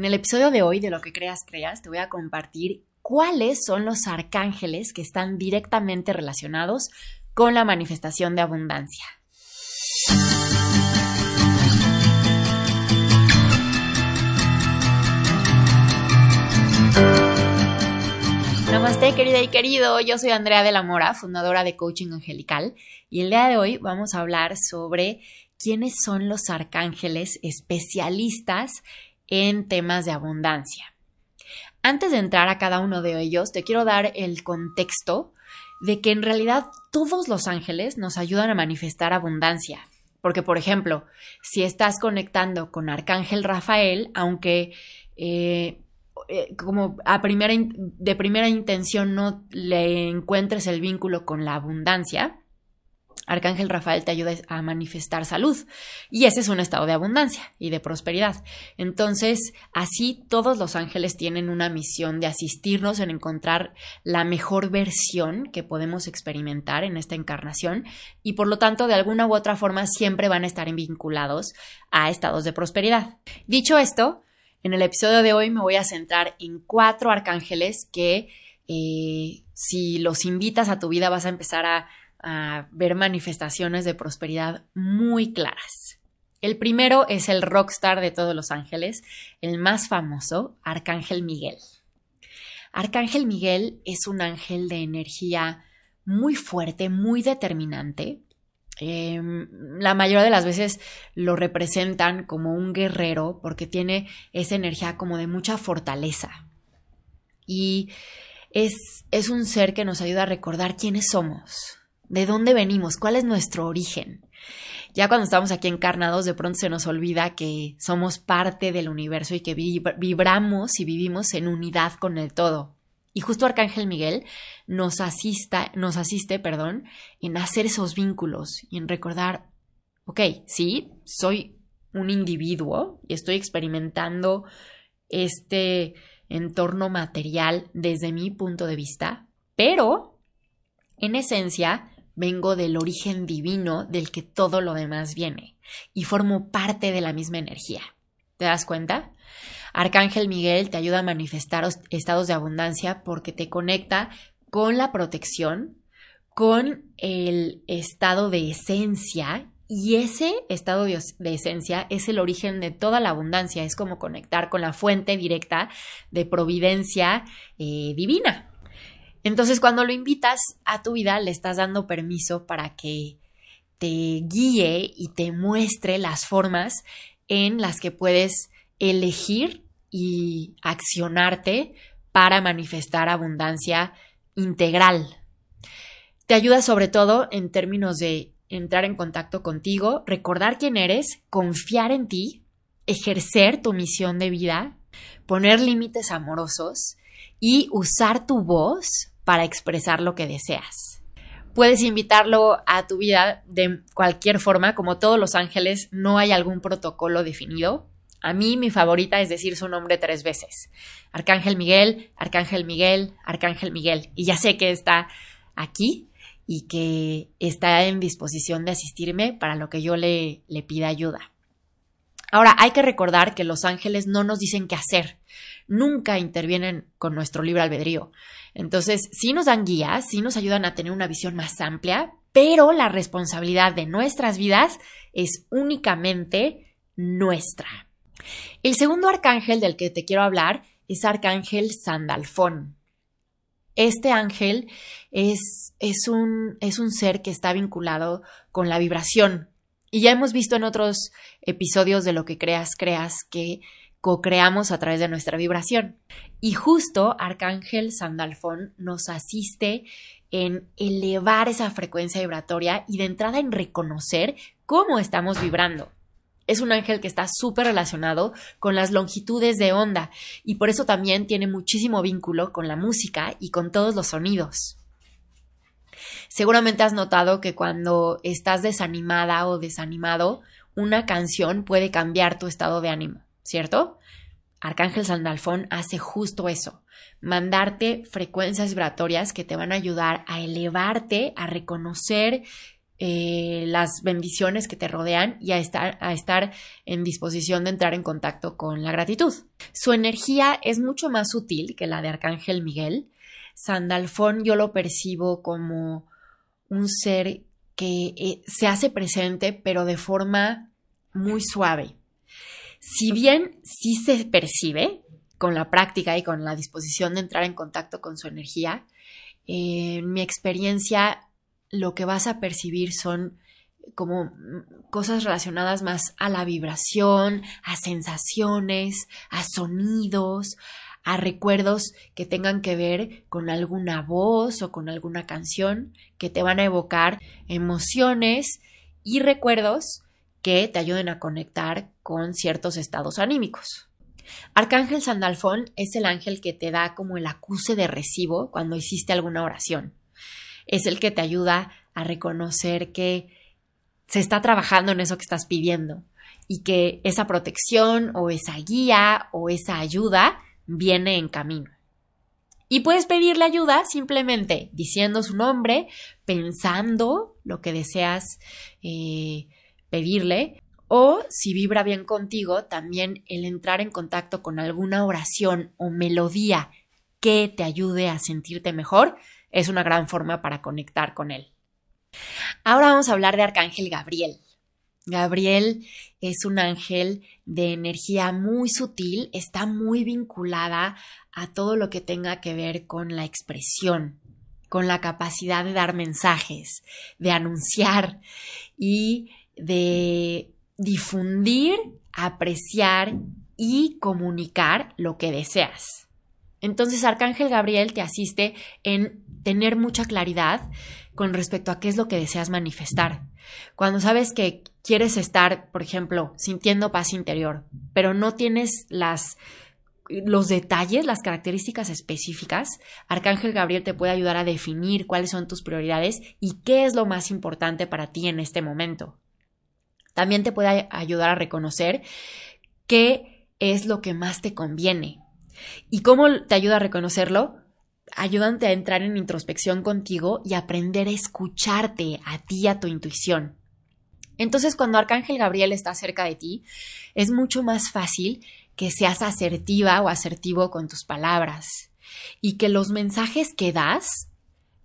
En el episodio de hoy de Lo que creas, creas, te voy a compartir cuáles son los arcángeles que están directamente relacionados con la manifestación de abundancia. Namaste querida y querido, yo soy Andrea de la Mora, fundadora de Coaching Angelical, y el día de hoy vamos a hablar sobre quiénes son los arcángeles especialistas en temas de abundancia. Antes de entrar a cada uno de ellos, te quiero dar el contexto de que en realidad todos los ángeles nos ayudan a manifestar abundancia. Porque, por ejemplo, si estás conectando con Arcángel Rafael, aunque eh, eh, como a primera, de primera intención no le encuentres el vínculo con la abundancia, Arcángel Rafael te ayuda a manifestar salud y ese es un estado de abundancia y de prosperidad. Entonces, así todos los ángeles tienen una misión de asistirnos en encontrar la mejor versión que podemos experimentar en esta encarnación y por lo tanto de alguna u otra forma siempre van a estar vinculados a estados de prosperidad. Dicho esto, en el episodio de hoy me voy a centrar en cuatro arcángeles que eh, si los invitas a tu vida vas a empezar a a ver manifestaciones de prosperidad muy claras. El primero es el rockstar de todos los ángeles, el más famoso, Arcángel Miguel. Arcángel Miguel es un ángel de energía muy fuerte, muy determinante. Em, la mayoría de las veces lo representan como un guerrero porque tiene esa energía como de mucha fortaleza. Y es, es un ser que nos ayuda a recordar quiénes somos, de dónde venimos, cuál es nuestro origen. Ya cuando estamos aquí encarnados, de pronto se nos olvida que somos parte del universo y que vibramos y vivimos en unidad con el todo. Y justo Arcángel Miguel nos, asista, nos asiste perdón, en hacer esos vínculos y en recordar, ok, sí, soy un individuo y estoy experimentando este entorno material desde mi punto de vista, pero en esencia vengo del origen divino del que todo lo demás viene y formo parte de la misma energía. ¿Te das cuenta? Arcángel Miguel te ayuda a manifestar estados de abundancia porque te conecta con la protección, con el estado de esencia y ese estado de, esencia es el origen de toda la abundancia, es como conectar con la fuente directa de providencia eh, divina. Entonces, cuando lo invitas a tu vida, le estás dando permiso para que te guíe y te muestre las formas en las que puedes elegir y accionarte para manifestar abundancia integral. Te ayuda sobre todo en términos de entrar en contacto contigo, recordar quién eres, confiar en ti, ejercer tu misión de vida, poner límites amorosos y usar tu voz para expresar lo que deseas. Puedes invitarlo a tu vida de cualquier forma, como todos los ángeles, no hay algún protocolo definido. A mí mi favorita es decir su nombre tres veces. Arcángel Miguel, Arcángel Miguel, Arcángel Miguel. Y ya sé que está aquí y que está en disposición de asistirme para lo que yo le, pida ayuda. Ahora, hay que recordar que los ángeles no nos dicen qué hacer, nunca intervienen con nuestro libre albedrío. Entonces, sí nos dan guías, sí nos ayudan a tener una visión más amplia, pero la responsabilidad de nuestras vidas es únicamente nuestra. El segundo arcángel del que te quiero hablar es Arcángel Sandalfón. Este ángel es, es, un, es un ser que está vinculado con la vibración. Y ya hemos visto en otros episodios de lo que creas, creas que co-creamos a través de nuestra vibración. Y justo Arcángel Sandalfón nos asiste en elevar esa frecuencia vibratoria y de entrada en reconocer cómo estamos vibrando. Es un ángel que está súper relacionado con las longitudes de onda y por eso también tiene muchísimo vínculo con la música y con todos los sonidos. Seguramente has notado que cuando estás desanimada o desanimado, una canción puede cambiar tu estado de ánimo. ¿cierto? Arcángel Sandalfón hace justo eso, mandarte frecuencias vibratorias que te van a ayudar a elevarte, a reconocer eh, las bendiciones que te rodean y a estar, a estar en disposición de entrar en contacto con la gratitud. Su energía es mucho más sutil que la de Arcángel Miguel. Sandalfón yo lo percibo como un ser que eh, se hace presente pero de forma muy suave. Si bien sí se percibe con la práctica y con la disposición de entrar en contacto con su energía, en mi experiencia lo que vas a percibir son como cosas relacionadas más a la vibración, a sensaciones, a sonidos, a recuerdos que tengan que ver con alguna voz o con alguna canción que te van a evocar emociones y recuerdos que te ayuden a conectar con ciertos estados anímicos. Arcángel Sandalfón es el ángel que te da como el acuse de recibo cuando hiciste alguna oración es el que te ayuda a reconocer que se está trabajando en eso que estás pidiendo y que esa protección o esa guía o esa ayuda viene en camino. Y puedes pedirle ayuda simplemente diciendo su nombre, pensando lo que deseas eh, pedirle, o si vibra bien contigo, también el entrar en contacto con alguna oración o melodía que te ayude a sentirte mejor, es una gran forma para conectar con él. Ahora vamos a hablar de Arcángel Gabriel. Gabriel es un ángel de energía muy sutil, está muy vinculada a todo lo que tenga que ver con la expresión, con la capacidad de dar mensajes, de anunciar y de difundir, apreciar y comunicar lo que deseas. Entonces, Arcángel Gabriel te asiste en tener mucha claridad con respecto a qué es lo que deseas manifestar. Cuando sabes que quieres estar, por ejemplo, sintiendo paz interior, pero no tienes las los detalles, las características específicas, Arcángel Gabriel te puede ayudar a definir cuáles son tus prioridades y qué es lo más importante para ti en este momento. También te puede ayudar a reconocer qué es lo que más te conviene. ¿Y cómo te ayuda a reconocerlo? ayudante a entrar en introspección contigo y aprender a escucharte a ti, a tu intuición. Entonces, cuando Arcángel Gabriel está cerca de ti, es mucho más fácil que seas asertiva o asertivo con tus palabras y que los mensajes que das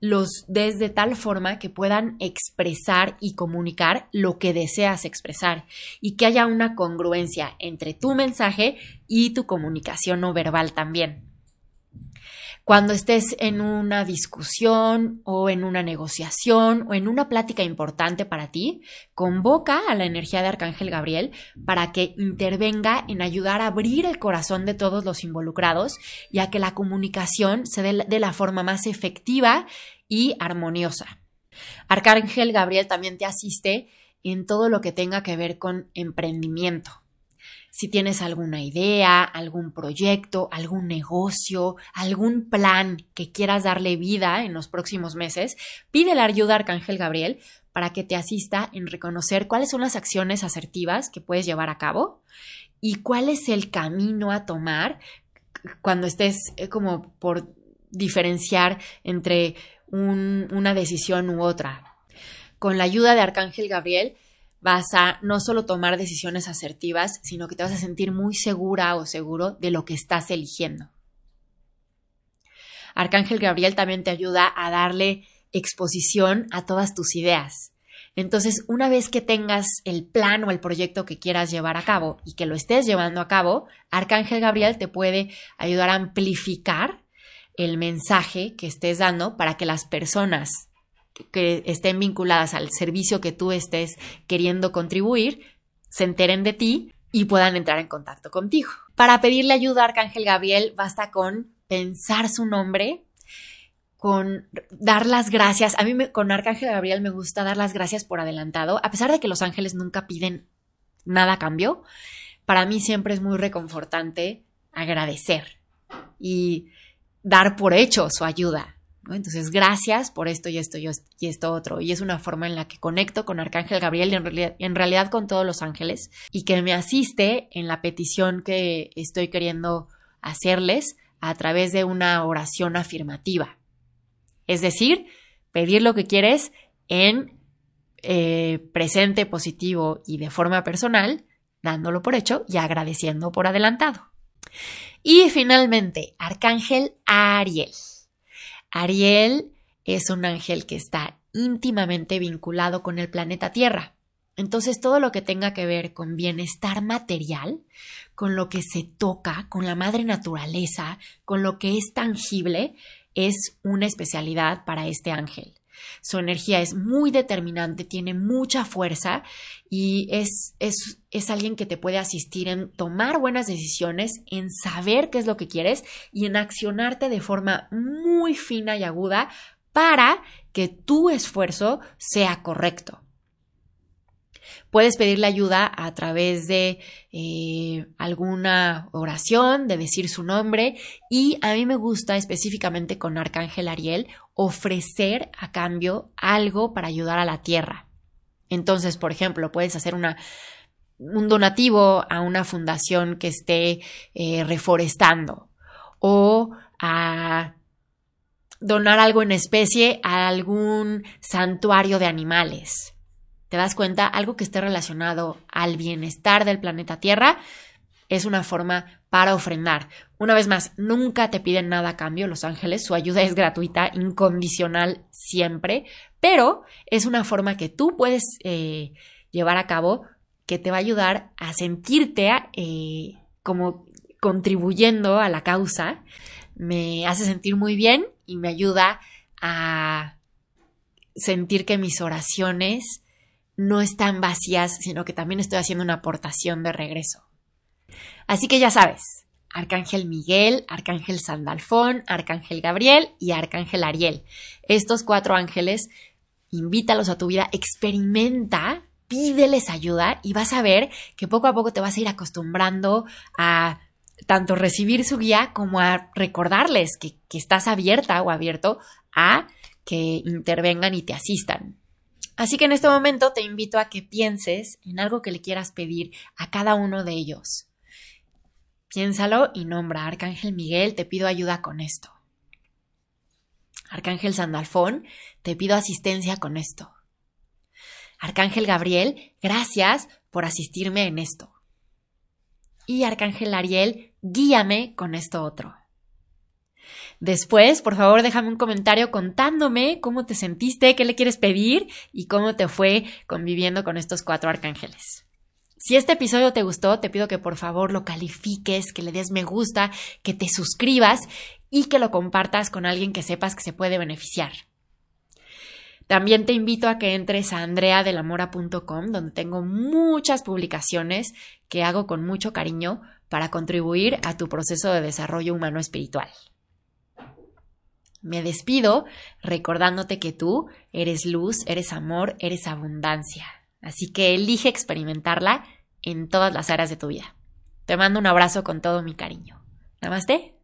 los des de tal forma que puedan expresar y comunicar lo que deseas expresar y que haya una congruencia entre tu mensaje y tu comunicación no verbal también. Cuando estés en una discusión o en una negociación o en una plática importante para ti, convoca a la energía de Arcángel Gabriel para que intervenga en ayudar a abrir el corazón de todos los involucrados y a que la comunicación se dé de la forma más efectiva y armoniosa. Arcángel Gabriel también te asiste en todo lo que tenga que ver con emprendimiento si tienes alguna idea, algún proyecto, algún negocio, algún plan que quieras darle vida en los próximos meses, pide la ayuda a Arcángel Gabriel para que te asista en reconocer cuáles son las acciones asertivas que puedes llevar a cabo y cuál es el camino a tomar cuando estés eh, como por diferenciar entre una decisión u otra. Con la ayuda de Arcángel Gabriel vas a no solo tomar decisiones asertivas, sino que te vas a sentir muy segura o seguro de lo que estás eligiendo. Arcángel Gabriel también te ayuda a darle exposición a todas tus ideas. Entonces, una vez que tengas el plan o el proyecto que quieras llevar a cabo y que lo estés llevando a cabo, Arcángel Gabriel te puede ayudar a amplificar el mensaje que estés dando para que las personas que estén vinculadas al servicio que tú estés queriendo contribuir se enteren de ti y puedan entrar en contacto contigo. Para pedirle ayuda a Arcángel Gabriel basta con pensar su nombre, con dar las gracias. A mí con Arcángel Gabriel me gusta dar las gracias por adelantado, a pesar de que los ángeles nunca piden nada a cambio. Para mí siempre es muy reconfortante agradecer y dar por hecho su ayuda. Entonces, gracias por esto y esto y esto otro. Y es una forma en la que conecto con Arcángel Gabriel y en realidad, con todos los ángeles y que me asiste en la petición que estoy queriendo hacerles a través de una oración afirmativa. Es decir, pedir lo que quieres en eh, presente, positivo y de forma personal, dándolo por hecho y agradeciendo por adelantado. Y finalmente, Arcángel Ariel. Ariel es un ángel que está íntimamente vinculado con el planeta Tierra. Entonces, todo lo que tenga que ver con bienestar material, con lo que se toca, con la madre naturaleza, con lo que es tangible, es una especialidad para este ángel. Su energía es muy determinante, tiene mucha fuerza y es, es, es, alguien que te puede asistir en tomar buenas decisiones, en saber qué es lo que quieres y en accionarte de forma muy fina y aguda para que tu esfuerzo sea correcto. Puedes pedirle ayuda a través de eh, alguna oración, de decir su nombre y a mí me gusta específicamente con Arcángel Ariel ofrecer a cambio algo para ayudar a la tierra. Entonces, por ejemplo, puedes hacer una, un donativo a una fundación que esté eh, reforestando o a donar algo en especie a algún santuario de animales. ¿Te das cuenta? Algo que esté relacionado al bienestar del planeta Tierra es una forma para ofrendar. Una vez más, nunca te piden nada a cambio los ángeles, su ayuda es gratuita, incondicional siempre, pero es una forma que tú puedes eh, llevar a cabo que te va a ayudar a sentirte eh, como contribuyendo a la causa. Me hace sentir muy bien y me ayuda a sentir que mis oraciones no están vacías, sino que también estoy haciendo una aportación de regreso. Así que ya sabes, Arcángel Miguel, Arcángel Sandalfón, Arcángel Gabriel y Arcángel Ariel. Estos cuatro ángeles, invítalos a tu vida, experimenta, pídeles ayuda y vas a ver que poco a poco te vas a ir acostumbrando a tanto recibir su guía como a recordarles que, que estás abierta o abierto a que intervengan y te asistan. Así que en este momento te invito a que pienses en algo que le quieras pedir a cada uno de ellos. Piénsalo y nombra, Arcángel Miguel, te pido ayuda con esto. Arcángel Sandalfón, te pido asistencia con esto. Arcángel Gabriel, gracias por asistirme en esto. Y Arcángel Ariel, guíame con esto otro. Después, por favor, déjame un comentario contándome cómo te sentiste, qué le quieres pedir y cómo te fue conviviendo con estos cuatro arcángeles. Si este episodio te gustó, te pido que por favor lo califiques, que le des me gusta, que te suscribas y que lo compartas con alguien que sepas que se puede beneficiar. También te invito a que entres a andreadelamora.com, donde tengo muchas publicaciones que hago con mucho cariño para contribuir a tu proceso de desarrollo humano espiritual. Me despido recordándote que tú eres luz, eres amor, eres abundancia. Así que elige experimentarla en todas las áreas de tu vida. Te mando un abrazo con todo mi cariño. Namaste.